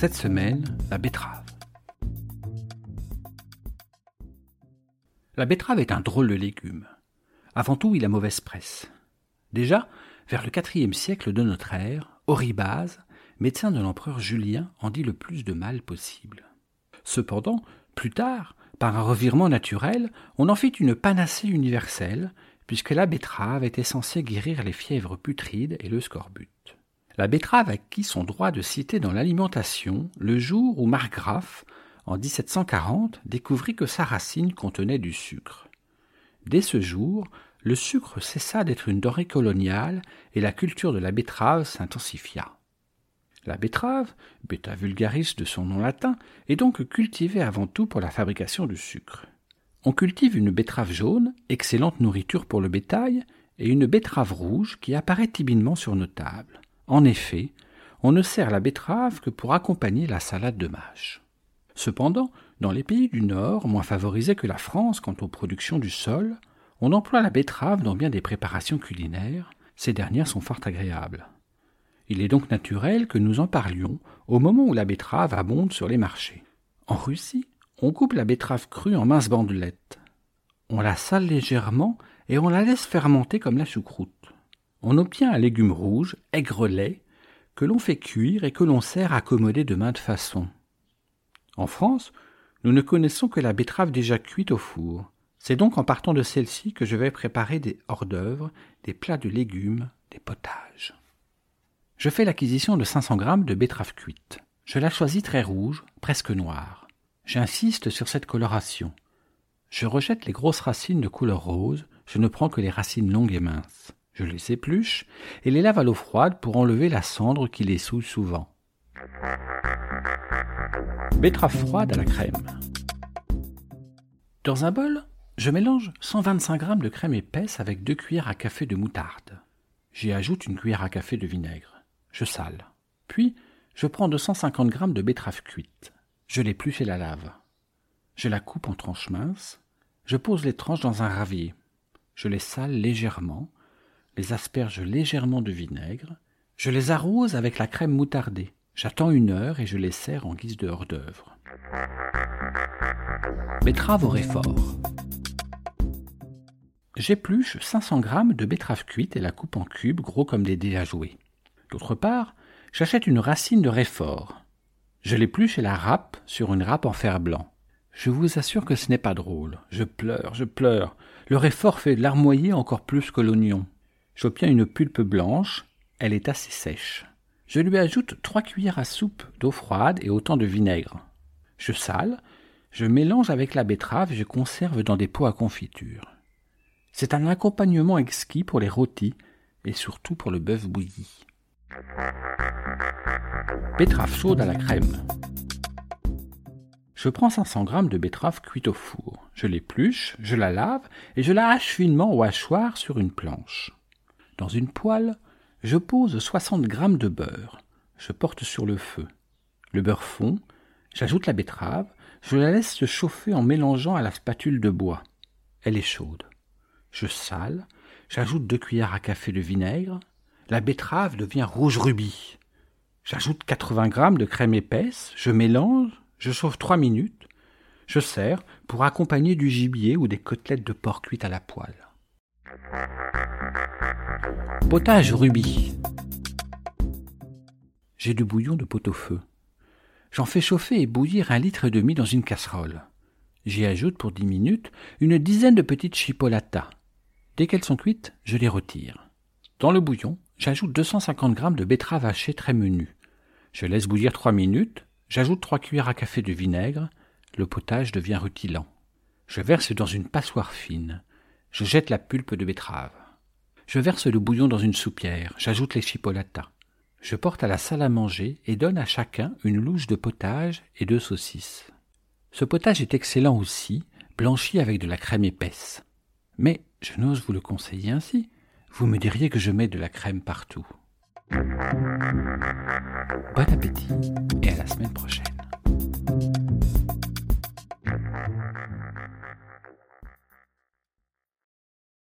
Cette semaine, la betterave. La betterave est un drôle de légume. Avant tout, il a mauvaise presse. Déjà, vers le quatrième siècle de notre ère, Oribase, médecin de l'empereur Julien, en dit le plus de mal possible. Cependant, plus tard, par un revirement naturel, on en fit une panacée universelle, puisque la betterave était censée guérir les fièvres putrides et le scorbut. La betterave acquit son droit de citer dans l'alimentation le jour où Marggraf, en 1740, découvrit que sa racine contenait du sucre. Dès ce jour, le sucre cessa d'être une denrée coloniale et la culture de la betterave s'intensifia. La betterave, beta vulgaris de son nom latin, est donc cultivée avant tout pour la fabrication du sucre. On cultive une betterave jaune, excellente nourriture pour le bétail, et une betterave rouge qui apparaît timidement sur nos tables. En effet, on ne sert la betterave que pour accompagner la salade de mâche. Cependant, dans les pays du Nord, moins favorisés que la France quant aux productions du sol, on emploie la betterave dans bien des préparations culinaires, ces dernières sont fort agréables. Il est donc naturel que nous en parlions au moment où la betterave abonde sur les marchés. En Russie, on coupe la betterave crue en minces bandelettes. On la sale légèrement et on la laisse fermenter comme la choucroute on obtient un légume rouge, aigre-lait, que l'on fait cuire et que l'on sert accommodé de maintes façons. En France, nous ne connaissons que la betterave déjà cuite au four. C'est donc en partant de celle-ci que je vais préparer des hors-d'œuvre, des plats de légumes, des potages. Je fais l'acquisition de 500 grammes de betterave cuite. Je la choisis très rouge, presque noire. J'insiste sur cette coloration. Je rejette les grosses racines de couleur rose, je ne prends que les racines longues et minces. Je les épluche et les lave à l'eau froide pour enlever la cendre qui les souille souvent. Betterave froide à la crème. Dans un bol, je mélange 125 g de crème épaisse avec 2 cuillères à café de moutarde. J'y ajoute une cuillère à café de vinaigre. Je sale. Puis, je prends 250 g de betterave cuite. Je l'épluche et la lave. Je la coupe en tranches minces. Je pose les tranches dans un ravier. Je les sale légèrement les asperge légèrement de vinaigre, je les arrose avec la crème moutardée. J'attends une heure et je les sers en guise de hors-d'œuvre. Betterave au réfort. J'épluche 500 g de betterave cuite et la coupe en cubes gros comme des dés à jouer. D'autre part, j'achète une racine de réfort. Je l'épluche et la râpe sur une râpe en fer blanc. Je vous assure que ce n'est pas drôle. Je pleure, je pleure. Le réfort fait larmoyer encore plus que l'oignon. J'obtiens une pulpe blanche, elle est assez sèche. Je lui ajoute trois cuillères à soupe d'eau froide et autant de vinaigre. Je sale, je mélange avec la betterave et je conserve dans des pots à confiture. C'est un accompagnement exquis pour les rôtis et surtout pour le bœuf bouilli. Betterave chaude à la crème. Je prends 500 g de betterave cuite au four. Je l'épluche, je la lave et je la hache finement au hachoir sur une planche. Dans une poêle, je pose 60 grammes de beurre. Je porte sur le feu. Le beurre fond, j'ajoute la betterave, je la laisse se chauffer en mélangeant à la spatule de bois. Elle est chaude. Je sale, j'ajoute deux cuillères à café de vinaigre. La betterave devient rouge rubis. J'ajoute 80 grammes de crème épaisse, je mélange, je chauffe trois minutes. Je sers pour accompagner du gibier ou des côtelettes de porc cuites à la poêle. Potage rubis. J'ai du bouillon de pot-au-feu. J'en fais chauffer et bouillir un litre et demi dans une casserole. J'y ajoute pour dix minutes une dizaine de petites chipolatas. Dès qu'elles sont cuites, je les retire. Dans le bouillon, j'ajoute 250 grammes de betterave hachée très menue. Je laisse bouillir trois minutes, j'ajoute trois cuillères à café de vinaigre, le potage devient rutilant. Je verse dans une passoire fine. Je jette la pulpe de betterave. Je verse le bouillon dans une soupière, j'ajoute les chipolatas. Je porte à la salle à manger et donne à chacun une louche de potage et deux saucisses. Ce potage est excellent aussi, blanchi avec de la crème épaisse. Mais je n'ose vous le conseiller ainsi. Vous me diriez que je mets de la crème partout. Bon appétit et à la semaine prochaine.